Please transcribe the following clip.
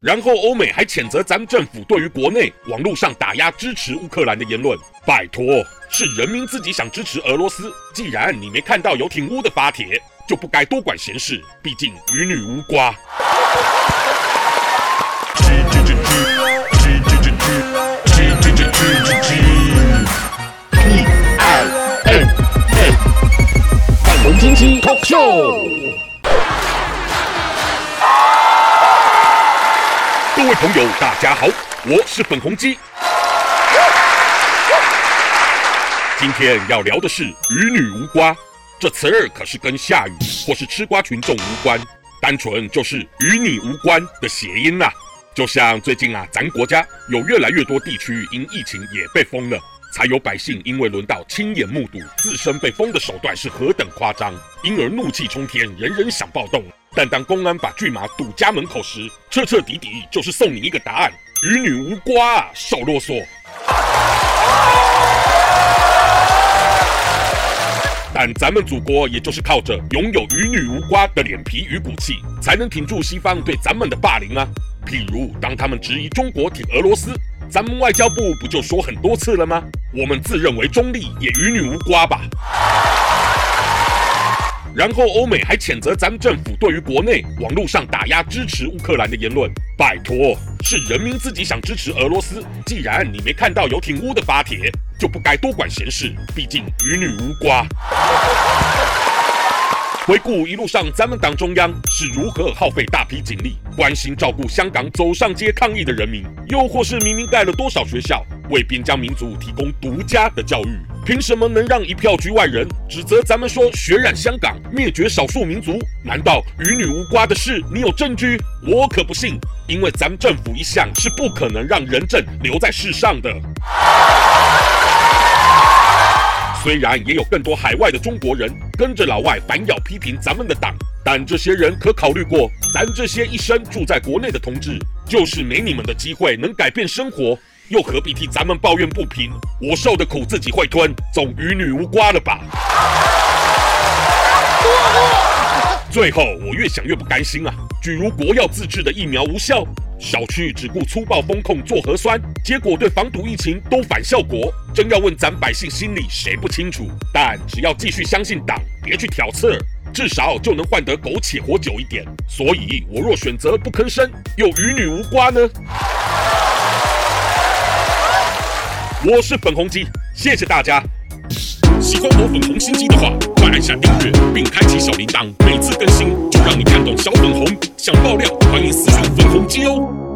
然后欧美还谴责咱们政府对于国内网络上打压支持乌克兰的言论。拜托，是人民自己想支持俄罗斯。既然你没看到有挺乌的发帖，就不该多管闲事。毕竟与你无瓜。金鸡 Talk Show，各位朋友，大家好，我是粉红鸡。今天要聊的是“与女无瓜”这词儿，可是跟下雨或是吃瓜群众无关，单纯就是与你无关的谐音呐。就像最近啊，咱国家有越来越多地区因疫情也被封了。才有百姓因为轮到亲眼目睹自身被封的手段是何等夸张，因而怒气冲天，人人想暴动。但当公安把巨马堵家门口时，彻彻底底就是送你一个答案：与你无瓜啊，少啰嗦。但咱们祖国也就是靠着拥有与女无瓜的脸皮与骨气，才能挺住西方对咱们的霸凌啊。譬如当他们质疑中国挺俄罗斯。咱们外交部不就说很多次了吗？我们自认为中立，也与你无瓜吧。然后欧美还谴责咱们政府对于国内网络上打压支持乌克兰的言论。拜托，是人民自己想支持俄罗斯。既然你没看到有挺乌的发帖，就不该多管闲事。毕竟与你无瓜。回顾一路上，咱们党中央是如何耗费大批警力关心照顾香港走上街抗议的人民，又或是明明盖了多少学校，为边疆民族提供独家的教育，凭什么能让一票局外人指责咱们说血染香港、灭绝少数民族？难道与你无瓜的事你有证据？我可不信，因为咱们政府一向是不可能让人证留在世上的。虽然也有更多海外的中国人跟着老外反咬批评咱们的党，但这些人可考虑过，咱这些一生住在国内的同志，就是没你们的机会能改变生活，又何必替咱们抱怨不平？我受的苦自己会吞，总与你无瓜了吧？最后我越想越不甘心啊！举如国药自制的疫苗无效。小区只顾粗暴封控做核酸，结果对防堵疫情都反效果。真要问咱百姓心里谁不清楚？但只要继续相信党，别去挑刺，至少就能换得苟且活久一点。所以，我若选择不吭声，又与你无瓜呢？我是粉红鸡，谢谢大家。喜欢我粉红心机的话，快按下订阅并开启小铃铛，每次更新就让你看懂小粉红。想爆料，欢迎私信粉红鸡哦。